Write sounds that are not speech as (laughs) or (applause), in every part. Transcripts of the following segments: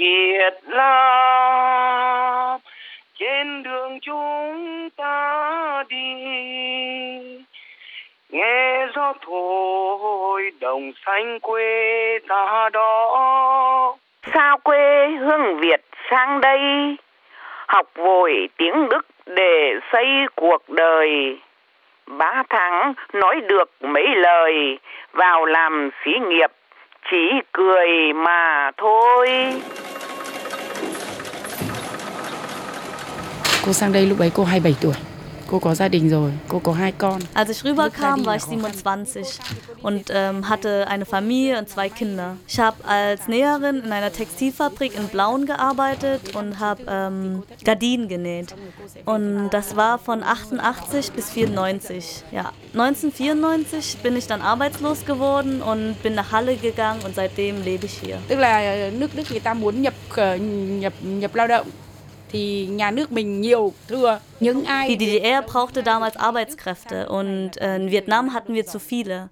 Việt Nam. Trên đường chúng ta đi, nghe gió thổi, đồng xanh quê ta đó. Sao quê hương Việt sang đây, học vội tiếng Đức để xây cuộc đời. Ba tháng nói được mấy lời, vào làm xí nghiệp, chỉ cười mà thôi. Cô sang đây lúc ấy cô 27 tuổi. Cô có gia đình rồi, cô có hai con. Als ich rüberkam, war ich 27 und ähm, hatte eine Familie und zwei Kinder. Ich habe als Näherin in einer Textilfabrik in Blauen gearbeitet und habe ähm, Gardinen genäht. Und das war von 88 bis 94. Ja, 1994 bin ich dann arbeitslos geworden und bin nach Halle gegangen und seitdem lebe ich hier. Tức là nước Đức người ta muốn nhập ờ, nhập nhập lao động Die DDR brauchte damals Arbeitskräfte und äh, in Vietnam hatten wir zu viele.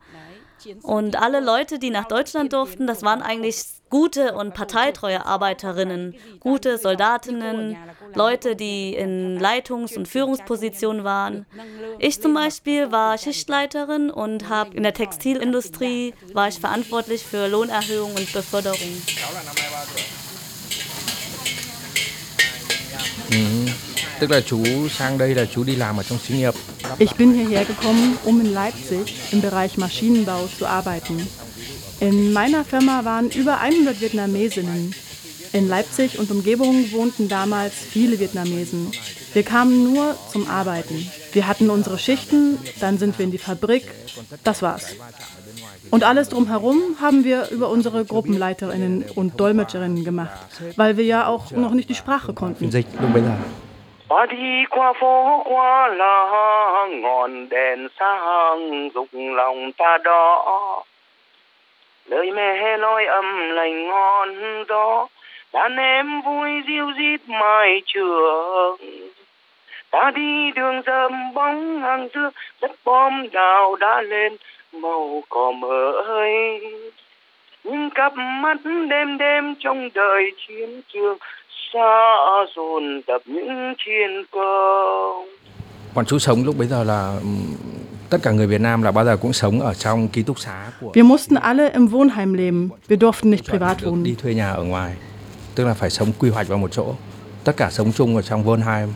Und alle Leute, die nach Deutschland durften, das waren eigentlich gute und parteitreue Arbeiterinnen, gute Soldatinnen, Leute, die in Leitungs- und Führungspositionen waren. Ich zum Beispiel war Schichtleiterin und habe in der Textilindustrie war ich verantwortlich für Lohnerhöhung und Beförderung. Tức là chú sang đây là chú đi làm ở trong xí nghiệp. Ich bin hierher gekommen, um in Leipzig im Bereich Maschinenbau zu arbeiten. In meiner Firma waren über 100 Vietnamesinnen. In Leipzig und Umgebung wohnten damals viele Vietnamesen. Wir kamen nur zum Arbeiten. Wir hatten unsere Schichten, dann sind wir in die Fabrik. Das war's. Und alles drumherum haben wir über unsere Gruppenleiterinnen und Dolmetscherinnen gemacht, weil wir ja auch noch nicht die Sprache konnten. Ta đi qua phố qua làng ngọn đèn sáng dục lòng ta đó lời mẹ nói âm lành ngon gió đàn em vui diêu dít mai trường. Ta đi đường dầm bóng hàng xưa đất bom đào đã lên màu cỏ mới những cặp mắt đêm đêm trong đời chiến trường xa dồn tập những chiến công Bọn chú sống lúc bây giờ là tất cả người Việt Nam là bao giờ cũng sống ở trong ký túc xá của Wir mussten alle im Wohnheim leben. Wir durften nicht privat được đi wohnen. thuê nhà ở ngoài. Tức là phải sống quy hoạch vào một chỗ. Tất cả sống chung ở trong Wohnheim.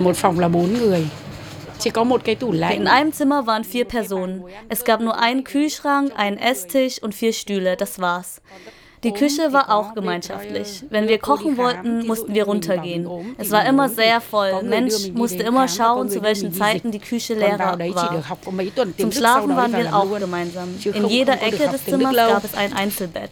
một phòng là bốn người. In einem Zimmer waren vier Personen. Es gab nur einen Kühlschrank, einen Esstisch und vier Stühle, das war's. Die Küche war auch gemeinschaftlich. Wenn wir kochen wollten, mussten wir runtergehen. Es war immer sehr voll. Mensch musste immer schauen, zu welchen Zeiten die Küche leer war. Zum Schlafen waren wir auch gemeinsam. In jeder Ecke des Zimmers gab es ein Einzelbett.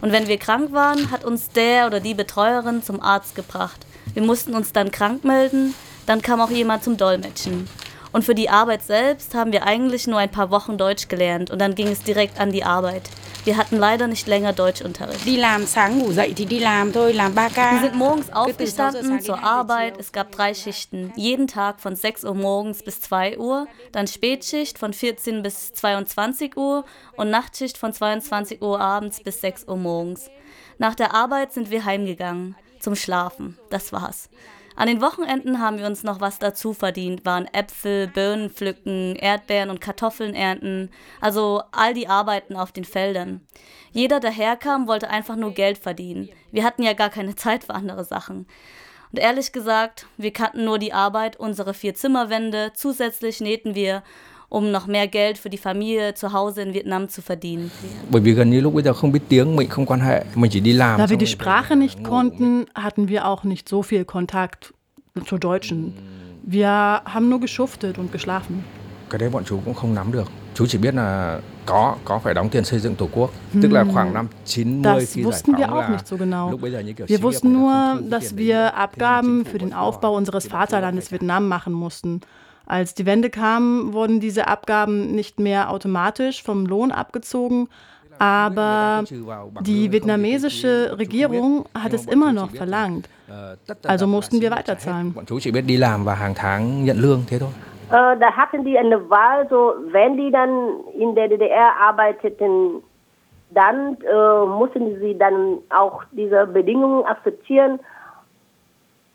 Und wenn wir krank waren, hat uns der oder die Betreuerin zum Arzt gebracht. Wir mussten uns dann krank melden, dann kam auch jemand zum Dolmetschen. Und für die Arbeit selbst haben wir eigentlich nur ein paar Wochen Deutsch gelernt und dann ging es direkt an die Arbeit. Wir hatten leider nicht länger Deutschunterricht. Đi làm sáng ngủ dậy thì đi làm thôi, làm 3 Wir sind morgens aufgestanden zur Arbeit. Es gab drei Schichten. Jeden Tag von 6 Uhr morgens bis 2 Uhr. Dann Spätschicht von 14 bis 22 Uhr und Nachtschicht von 22 Uhr abends bis 6 Uhr morgens. Nach der Arbeit sind wir heimgegangen. Zum Schlafen. Das war's. An den Wochenenden haben wir uns noch was dazu verdient, waren Äpfel, Birnen pflücken, Erdbeeren und Kartoffeln ernten, also all die Arbeiten auf den Feldern. Jeder, der herkam, wollte einfach nur Geld verdienen. Wir hatten ja gar keine (laughs) Zeit für andere Sachen. Und ehrlich gesagt, wir kannten nur die Arbeit, unsere vier Zimmerwände, zusätzlich nähten wir, um noch mehr Geld für die Familie zu Hause in Vietnam zu verdienen. Bởi vì gần như lúc bây giờ không biết tiếng, mình không quan hệ, mình chỉ đi làm. Da wir die Sprache nicht konnten, hatten wir auch nicht so viel Kontakt zur Deutschen. Wir haben nur geschuftet und geschlafen. Cái đấy bọn chú cũng không nắm được. Chú chỉ biết là có có phải đóng tiền xây dựng tổ quốc. Tức là khoảng năm 90 Das wussten wir auch nicht so genau. Wir wussten nur, dass wir Abgaben für den Aufbau unseres Vaterlandes Vietnam machen mussten. Als die Wende kam, wurden diese Abgaben nicht mehr automatisch vom Lohn abgezogen, aber die vietnamesische Regierung hat es immer noch verlangt. Also mussten wir weiterzahlen. Äh, da hatten die eine Wahl, so wenn die dann in der DDR arbeiteten, dann äh, mussten sie dann auch diese Bedingungen akzeptieren.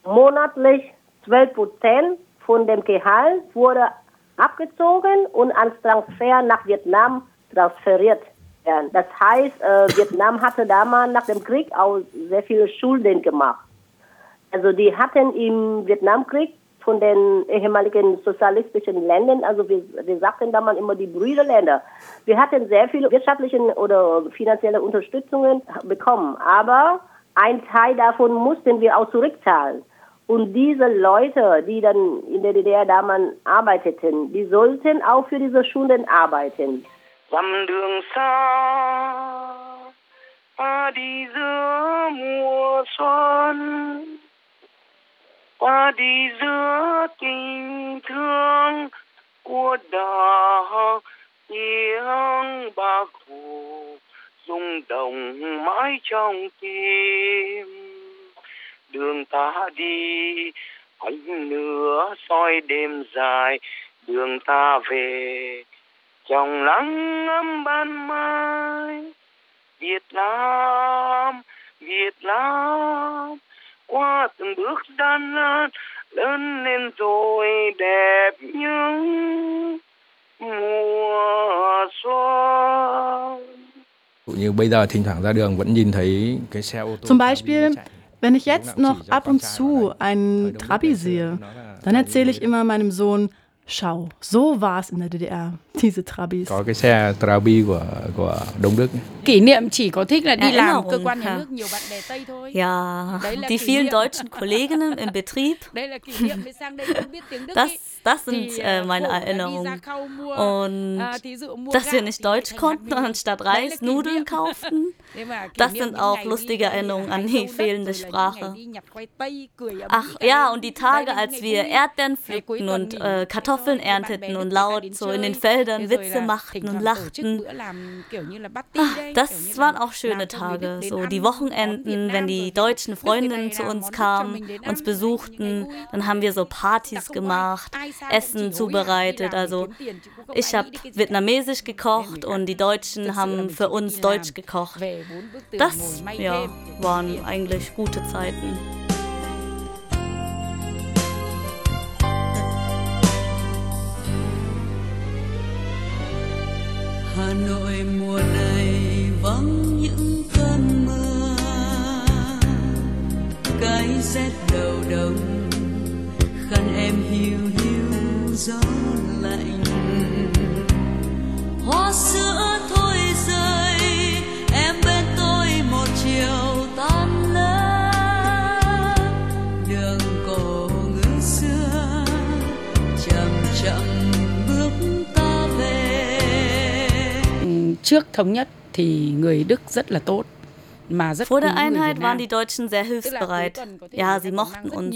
Monatlich 12 Prozent von dem Gehalt wurde abgezogen und als Transfer nach Vietnam transferiert werden. Das heißt, äh, Vietnam hatte damals nach dem Krieg auch sehr viele Schulden gemacht. Also die hatten im Vietnamkrieg von den ehemaligen sozialistischen Ländern, also wir, wir sagten damals immer die Brüderländer. Wir hatten sehr viele wirtschaftliche oder finanzielle Unterstützungen bekommen, aber ein Teil davon mussten wir auch zurückzahlen. Und diese Leute, die dann in der DDR damals arbeiteten, die sollten auch für diese Schulen arbeiten. tiếng bác hồ rung động mãi trong tim đường ta đi ánh lửa soi đêm dài. Đường ta về trong nắng ấm ban mai. Việt Nam Việt Nam qua từng bước gian nan lớn lên rồi đẹp như mùa xuân. Như bây giờ thỉnh thoảng ra đường vẫn nhìn thấy cái xe ô tô Zum Beispiel, wenn ich jetzt noch ab und zu einen Trabi sehe, dann erzähle ich immer meinem Sohn, schau, so war es in der DDR, diese Trabis. có cái xe Trabi của của Đông Đức kỷ niệm chỉ có thích là đi làm Erinnerung, cơ quan nhà ha. nước nhiều bạn bè Tây thôi Ja, die vielen deutschen Kolleginnen im (laughs) Betrieb, das, das sind äh, meine Erinnerungen. Und dass wir nicht Deutsch konnten und anstatt Reis Nudeln kauften. (laughs) Das sind auch lustige Erinnerungen an die fehlende Sprache. Ach ja, und die Tage, als wir. Erdbeeren pflückten und äh, thế Kartoffeln ernteten und laut so in den Feldern Witze machten und lachten. party Ah, das waren auch schöne Tage, so die Wochenenden, wenn die deutschen Freundinnen zu uns kamen, uns besuchten, dann haben wir so Partys gemacht, Essen zubereitet. Also ich habe vietnamesisch gekocht und die Deutschen haben für uns Deutsch gekocht. Das ja, waren eigentlich gute Zeiten. Nội mùa này vắng những cơn mưa. Cái rét đầu đông khăn em hiu hiu gió lạnh. Hoa xưa trước thống nhất thì người Đức rất là tốt Vor der Einheit waren die Deutschen sehr hilfsbereit. Ja, sie mochten uns.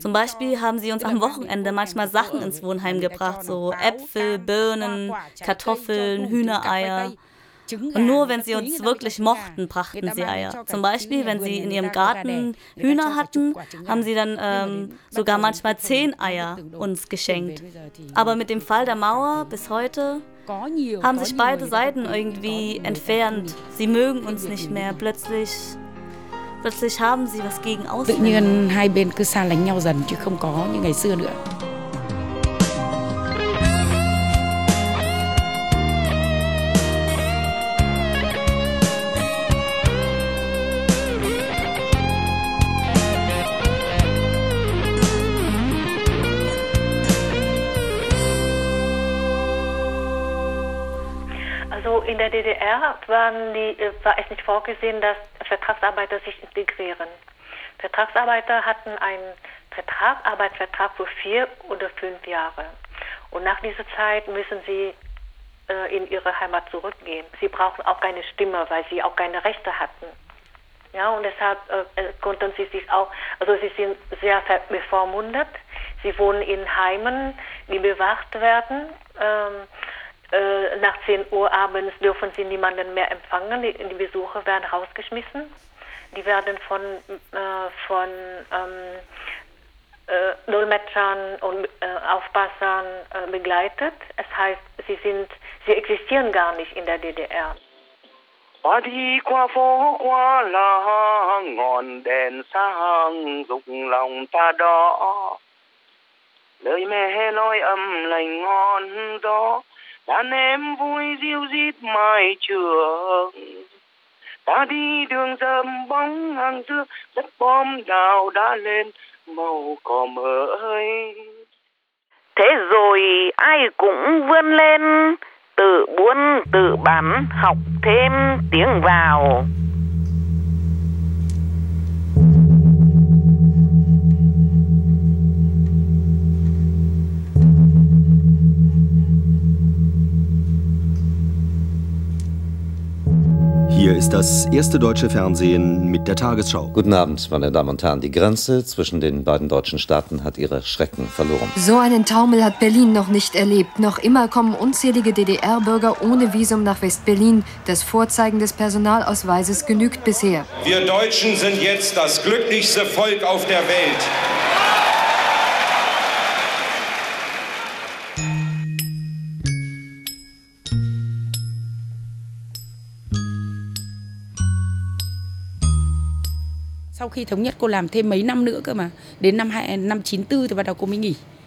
Zum Beispiel haben sie uns am Wochenende manchmal Sachen ins Wohnheim gebracht, so Äpfel, Birnen, Kartoffeln, Hühnereier. Und nur wenn sie uns wirklich mochten, brachten sie Eier. Zum Beispiel, wenn sie in ihrem Garten Hühner hatten, haben sie dann ähm, sogar manchmal zehn Eier uns geschenkt. Aber mit dem Fall der Mauer bis heute haben sich beide Seiten irgendwie entfernt. Sie mögen uns nicht mehr. Plötzlich, plötzlich haben sie was gegen tự Ausländer. nhiên hai bên cứ xa lánh nhau dần chứ không có như ngày xưa nữa in der DDR die, äh, war es nicht vorgesehen, dass Vertragsarbeiter sich integrieren. Vertragsarbeiter hatten einen Vertrag, Arbeitsvertrag für vier oder fünf Jahre. Und nach dieser Zeit müssen sie äh, in ihre Heimat zurückgehen. Sie brauchen auch keine Stimme, weil sie auch keine Rechte hatten. Ja, und deshalb äh, äh, konnten sie sich auch, also sie sind sehr bevormundet. Sie wohnen in Heimen, die bewacht werden. Ähm, äh, nach 10 Uhr abends dürfen sie niemanden mehr empfangen. Die, die Besucher werden rausgeschmissen. Die werden von, äh, von ähm, äh, Dolmetschern und äh, Aufpassern äh, begleitet. Es heißt, sie sind, sie existieren gar nicht in der DDR. đi qua phố qua làng ngọn đèn sáng rụng lòng đàn em vui diêu dít mai trường. Ta đi đường dầm bóng hàng xưa đất bom đào đã lên, màu cỏ mới thế rồi ai cũng vươn lên, tự buôn tự bán, học thêm tiếng vào. Ist das erste deutsche Fernsehen mit der Tagesschau. Guten Abend, meine Damen und Herren. Die Grenze zwischen den beiden deutschen Staaten hat ihre Schrecken verloren. So einen Taumel hat Berlin noch nicht erlebt. Noch immer kommen unzählige DDR-Bürger ohne Visum nach West-Berlin. Das Vorzeigen des Personalausweises genügt bisher. Wir Deutschen sind jetzt das glücklichste Volk auf der Welt.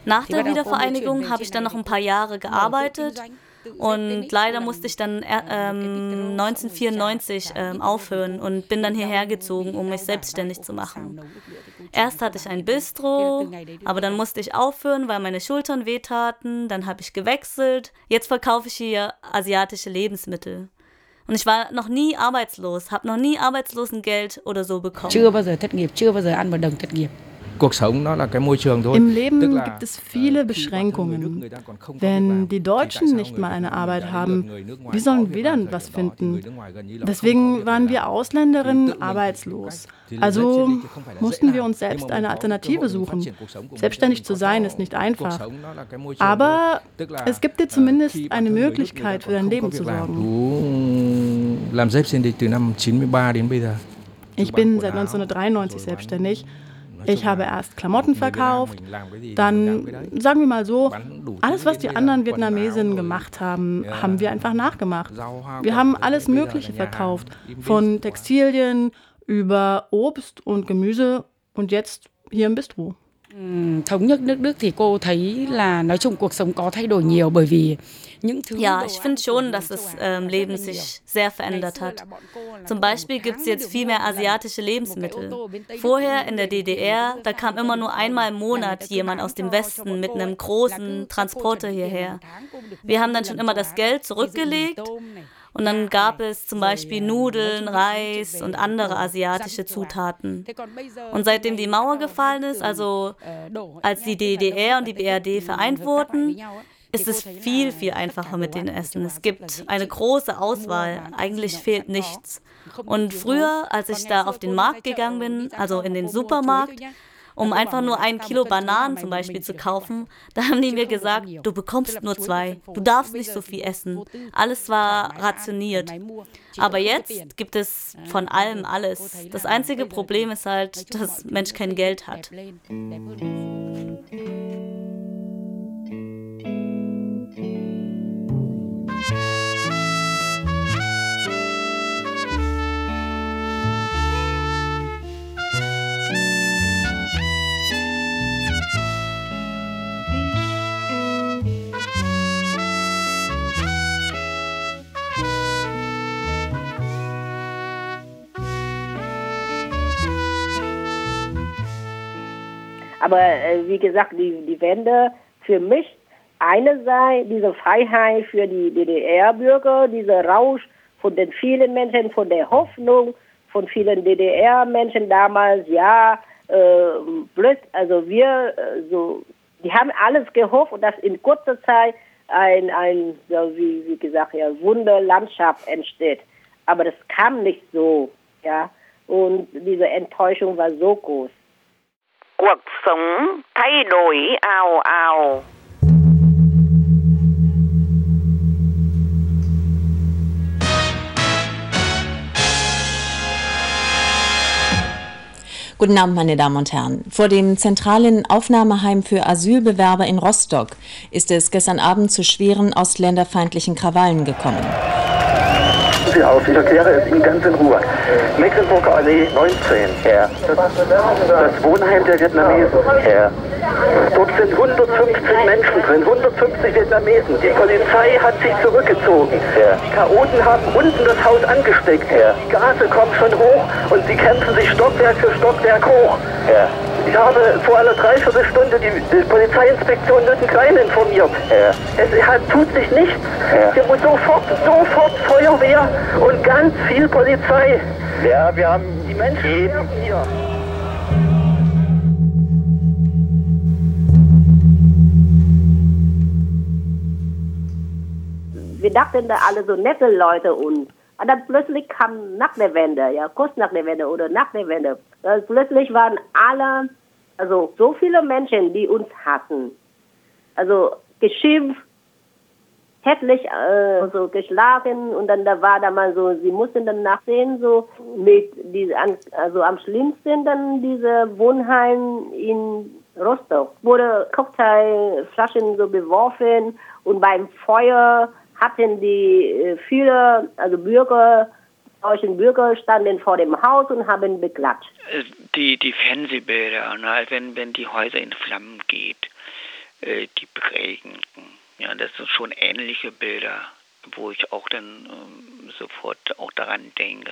Nach der Wiedervereinigung habe ich dann noch ein paar Jahre gearbeitet und leider musste ich dann äh, ähm, 1994 ähm, aufhören und bin dann hierher gezogen, um mich selbstständig zu machen. Erst hatte ich ein Bistro, aber dann musste ich aufhören, weil meine Schultern wehtaten. Dann habe ich gewechselt. Jetzt verkaufe ich hier asiatische Lebensmittel. Und ich war noch nie arbeitslos, habe noch nie Arbeitslosengeld oder so bekommen. Chưa bao giờ thất nghiệp, chưa bao giờ ăn một đồng thất nghiệp. Cuộc sống nó là cái môi trường thôi. Im Leben gibt es viele Beschränkungen. Wenn die Deutschen nicht mal eine Arbeit haben, wie sollen wir dann was finden? Deswegen waren wir Ausländerinnen arbeitslos. Also mussten wir uns selbst eine Alternative suchen. Selbstständig zu sein ist nicht einfach. Aber es gibt dir zumindest eine Möglichkeit, für dein Leben zu sorgen. Làm selbstständig từ năm 93 đến bây giờ. Ich bin seit 1993 selbstständig. Ich habe erst Klamotten verkauft, dann, sagen wir mal so, alles, was die anderen Vietnamesinnen gemacht haben, haben wir einfach nachgemacht. Wir haben alles Mögliche verkauft, von Textilien über Obst und Gemüse und jetzt hier im Bistro. Ừm, Thống nhất nước Đức thì cô thấy là nói chung cuộc sống có thay đổi nhiều bởi vì những thứ Ja, ich finde schon, dass das ähm, Leben sich sehr verändert hat. Zum Beispiel gibt es jetzt viel mehr asiatische Lebensmittel. Vorher in der DDR, da kam immer nur einmal im Monat jemand aus dem Westen mit einem großen Transporter hierher. Wir haben dann schon immer das Geld zurückgelegt und dann gab es zum Beispiel Nudeln, Reis und andere asiatische Zutaten. Und seitdem die Mauer gefallen ist, also als die DDR und die BRD vereint wurden, ist es viel, viel einfacher mit den Essen. Es gibt eine große Auswahl, eigentlich fehlt nichts. Und früher, als ich da auf den Markt gegangen bin, also in den Supermarkt, um einfach nur ein Kilo Bananen zum Beispiel zu kaufen, da haben die mir gesagt, du bekommst nur zwei, du darfst nicht so viel essen. Alles war rationiert. Aber jetzt gibt es von allem alles. Das einzige Problem ist halt, dass Mensch kein Geld hat. Aber äh, wie gesagt, die, die Wende für mich eine sei diese Freiheit für die DDR-Bürger, dieser Rausch von den vielen Menschen, von der Hoffnung von vielen DDR-Menschen damals, ja, äh, blöd, also wir, äh, so, die haben alles gehofft dass in kurzer Zeit ein, ein so wie, wie gesagt, ja, Wunderlandschaft entsteht. Aber das kam nicht so, ja, und diese Enttäuschung war so groß. Cuộc sống thay đổi ào ào Guten Abend, meine Damen und Herren. Vor dem zentralen Aufnahmeheim für Asylbewerber in Rostock ist es gestern Abend zu schweren ausländerfeindlichen Krawallen gekommen. Passen Sie auf, ich erkläre es Ihnen ganz in Ruhe. Mecklenburger Allee 19, Herr. Das, das Wohnheim der Vietnamesen, Herr. Dort sind 115 Menschen drin, 150 Vietnamesen. Die Polizei hat sich zurückgezogen. Herr. Die Chaoten haben unten das Haus angesteckt. Herr. Die Gase kommen schon hoch und sie kämpfen sich Stockwerk für Stockwerk hoch. Herr. Ich habe vor einer Dreiviertelstunde die, die Polizeiinspektion Lüttenklein informiert. Ja. Es hat, tut sich nichts. Ja. Hier muss sofort, sofort Feuerwehr und ganz viel Polizei. Ja, wir haben die Menschen hier. Wir dachten da alle so nette Leute und und dann plötzlich kam nach der Wende, ja, kurz nach der Wende oder nach der Wende, dann plötzlich waren alle, also so viele Menschen, die uns hassen. Also geschimpft, hässlich, äh, also geschlagen und dann da war da mal so, sie mussten dann nachsehen, so mit diese, also am schlimmsten dann diese Wohnheim in Rostock wurde Cocktailflaschen so beworfen und beim Feuer hatten die äh, viele, also Bürger, deutschen Bürger standen vor dem Haus und haben beklatscht. Äh, die, die Fernsehbilder, ne, wenn, wenn die Häuser in Flammen geht, äh, die prägenden, ja, das sind schon ähnliche Bilder, wo ich auch dann ähm, sofort auch daran denke.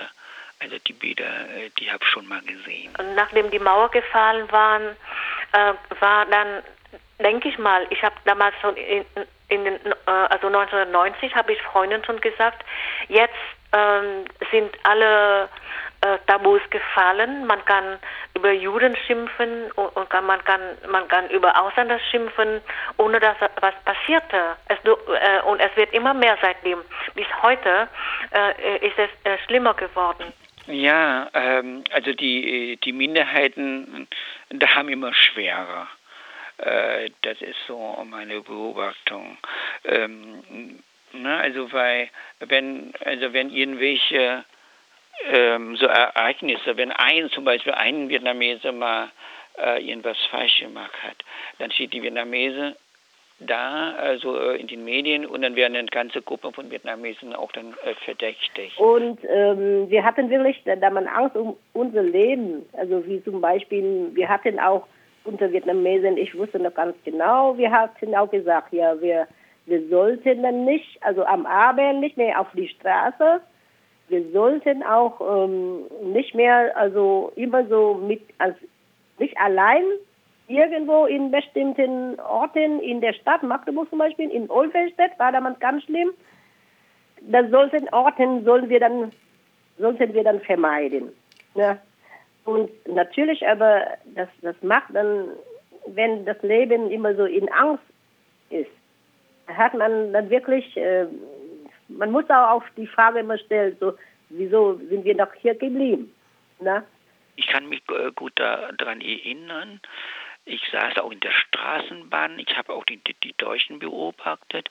Also die Bilder, äh, die habe ich schon mal gesehen. Und nachdem die Mauer gefallen waren, äh, war dann, denke ich mal, ich habe damals schon in, in den, also 1990 habe ich Freunden schon gesagt, jetzt ähm, sind alle äh, Tabus gefallen. Man kann über Juden schimpfen und, und kann, man kann man kann über Ausländer schimpfen, ohne dass was passierte. Es, äh, und es wird immer mehr seitdem. Bis heute äh, ist es äh, schlimmer geworden. Ja, ähm, also die die Minderheiten, da haben immer schwerer. Äh, das ist so meine Beobachtung. Ähm, ne, also weil wenn also wenn irgendwelche ähm, so Ereignisse, wenn ein zum Beispiel ein Vietnameser mal äh, irgendwas falsch gemacht hat, dann steht die Vietnamese da, also äh, in den Medien und dann werden eine ganze Gruppe von Vietnamesen auch dann äh, verdächtig. Und ähm, wir hatten wirklich da man Angst um unser Leben. Also wie zum Beispiel, wir hatten auch unter Vietnamesen, ich wusste noch ganz genau, wir hatten auch gesagt, ja, wir, wir sollten dann nicht, also am Abend nicht mehr auf die Straße, wir sollten auch ähm, nicht mehr, also immer so mit, als, nicht allein irgendwo in bestimmten Orten in der Stadt, Magdeburg zum Beispiel, in Olfelstedt war damals ganz schlimm. Das sollten Orten sollen wir dann, sollten wir dann vermeiden. Ne? Und natürlich aber, das, das macht dann, wenn das Leben immer so in Angst ist, hat man dann wirklich, äh, man muss auch auf die Frage immer stellen, so, wieso sind wir noch hier geblieben? Na? Ich kann mich äh, gut daran erinnern, ich saß auch in der Straßenbahn, ich habe auch die, die Deutschen beobachtet.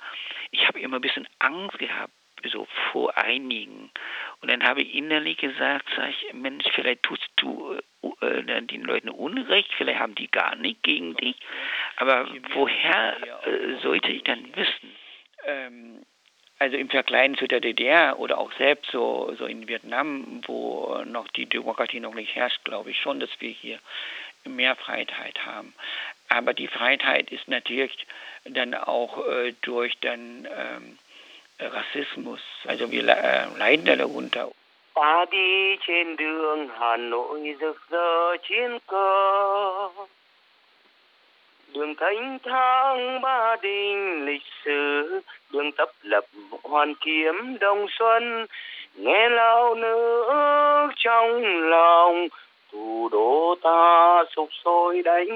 Ich habe immer ein bisschen Angst gehabt, so vor einigen. Und dann habe ich innerlich gesagt, sag ich, Mensch, vielleicht tust du äh, den Leuten Unrecht, vielleicht haben die gar nicht gegen dich. Aber woher äh, sollte ich dann wissen? Ähm, also im Vergleich zu der DDR oder auch selbst so, so in Vietnam, wo noch die Demokratie noch nicht herrscht, glaube ich schon, dass wir hier mehr Freiheit haben. Aber die Freiheit ist natürlich dann auch äh, durch dann ähm, Rassismus. Also wir äh, leiden darunter. Ta đi trên đường Hà Nội rực rỡ chiến cờ Đường thanh thang ba đình lịch sử Đường tấp lập hoàn kiếm đông xuân Nghe lao nước trong lòng Thủ đô ta sục sôi đánh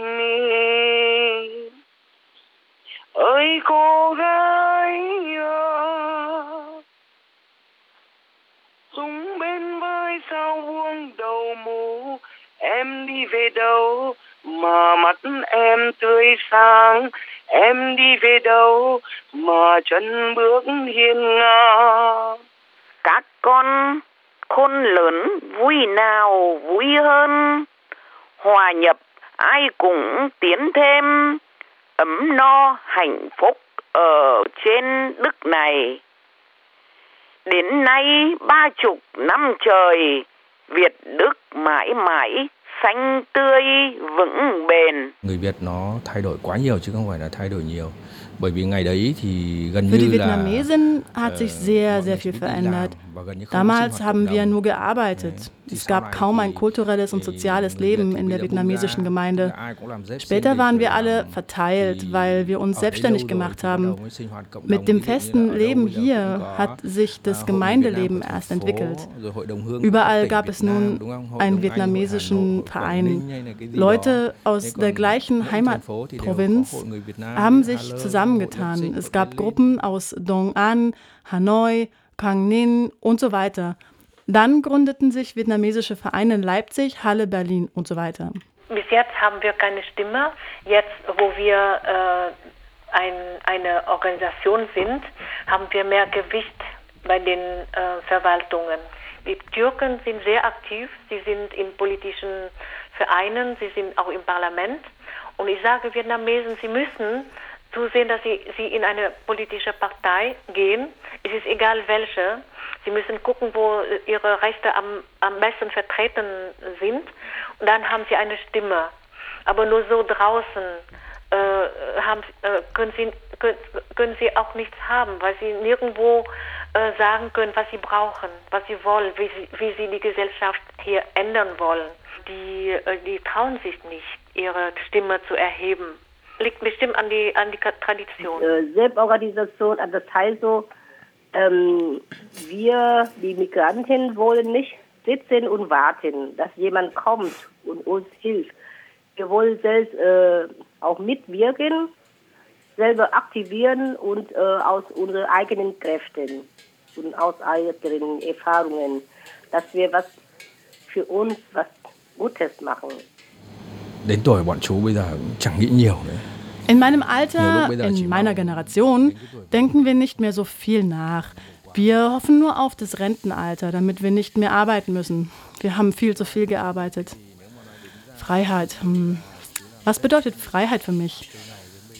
ơi cô gái yêu sao vuông đầu mù? Em đi về đâu mà mắt em tươi sáng? Em đi về đâu mà chân bước hiên ngang? Các con khôn lớn vui nào vui hơn? Hòa nhập ai cũng tiến thêm. Ấm no hạnh phúc ở trên đất này. Đến nay ba chục năm trời, Việt Đức mãi mãi xanh tươi vững bền. Người Việt nó thay đổi quá nhiều chứ không phải là thay đổi nhiều. Bởi vì ngày đấy thì gần Für die như là Vietnamesen hat sich sehr, sehr viel verändert. Damals haben wir nur gearbeitet. Es gab kaum ein kulturelles und soziales Leben in der vietnamesischen Gemeinde. Später waren wir alle verteilt, weil wir uns selbstständig gemacht haben. Mit dem festen Leben hier hat sich das Gemeindeleben erst entwickelt. Überall gab es nun einen vietnamesischen Verein. Leute aus der gleichen Heimatprovinz haben sich zusammengetan. Es gab Gruppen aus Dong An, Hanoi, Quang Ninh und so weiter. Dann gründeten sich vietnamesische Vereine in Leipzig, Halle, Berlin und so weiter. Bis jetzt haben wir keine Stimme. Jetzt, wo wir äh, ein, eine Organisation sind, haben wir mehr Gewicht bei den äh, Verwaltungen. Die Türken sind sehr aktiv, sie sind in politischen Vereinen, sie sind auch im Parlament. Und ich sage Vietnamesen, sie müssen zusehen, dass sie, sie in eine politische Partei gehen. Es ist egal welche. Sie müssen gucken, wo ihre Rechte am, am besten vertreten sind. Und dann haben sie eine Stimme. Aber nur so draußen äh, haben, äh, können, sie, können, können sie auch nichts haben, weil sie nirgendwo äh, sagen können, was sie brauchen, was sie wollen, wie sie, wie sie die Gesellschaft hier ändern wollen. Die, äh, die trauen sich nicht, ihre Stimme zu erheben. Liegt bestimmt an die, an die Tradition. Äh, Selbstorganisation, also das heißt so, ähm, wir, die Migranten, wollen nicht sitzen und warten, dass jemand kommt und uns hilft. Wir wollen selbst äh, auch mitwirken, selber aktivieren und äh, aus unseren eigenen Kräften und aus eigenen Erfahrungen, dass wir was für uns was Gutes machen. Đến tuổi bọn chú bây giờ cũng chẳng nghĩ nhiều nữa. In meinem Alter, in meiner Generation, denken wir nicht mehr so viel nach. Wir hoffen nur auf das Rentenalter, damit wir nicht mehr arbeiten müssen. Wir haben viel zu viel gearbeitet. Freiheit. Hm. Was bedeutet Freiheit für mich?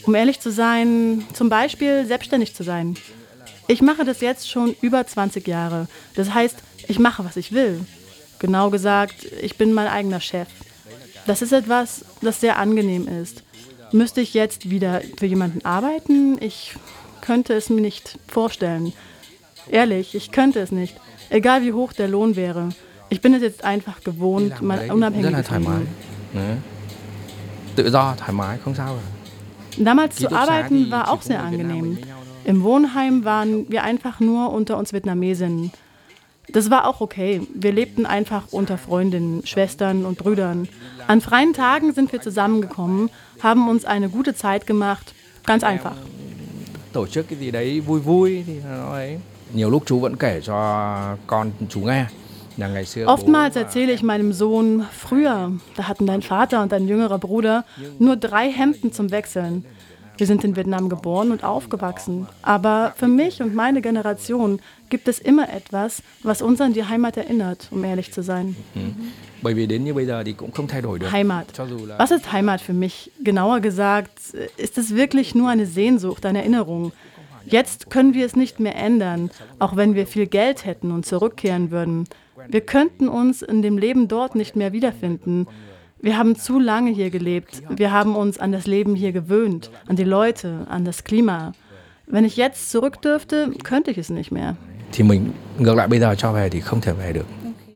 Um ehrlich zu sein, zum Beispiel selbstständig zu sein. Ich mache das jetzt schon über 20 Jahre. Das heißt, ich mache, was ich will. Genau gesagt, ich bin mein eigener Chef. Das ist etwas, das sehr angenehm ist. Müsste ich jetzt wieder für jemanden arbeiten? Ich könnte es mir nicht vorstellen. Ehrlich, ich könnte es nicht. Egal wie hoch der Lohn wäre. Ich bin es jetzt einfach gewohnt, thoải mái, không sao cả. Damals zu arbeiten war auch sehr angenehm. Im Wohnheim waren wir einfach nur unter uns Vietnamesinnen. Das war auch okay. Wir lebten einfach unter Freundinnen, Schwestern und Brüdern. An freien Tagen sind wir zusammengekommen, haben uns eine gute Zeit gemacht. Ganz einfach. Tổ chức cái gì đấy vui vui thì nó ấy. Nhiều lúc chú vẫn kể cho con chú nghe. là ngày xưa bố Oftmals erzähle ich meinem Sohn, früher, da hatten dein Vater und dein jüngerer Bruder nur drei Hemden zum Wechseln. Wir sind in Vietnam geboren und aufgewachsen. Aber für mich und meine Generation gibt es immer etwas, was uns an die Heimat erinnert, um ehrlich zu sein. Được. Heimat. Was ist Heimat für mich? Genauer gesagt, ist es wirklich nur eine Sehnsucht, eine Erinnerung. Jetzt können wir es nicht mehr ändern, auch wenn wir viel Geld hätten und zurückkehren würden. Wir könnten uns in dem Leben dort nicht mehr wiederfinden. Wir haben zu lange hier gelebt. Wir haben uns an das Leben hier gewöhnt, an die Leute, an das Klima. Wenn ich jetzt zurück dürfte, könnte ich es nicht mehr. thì mình ngược lại bây giờ cho về thì không thể về được.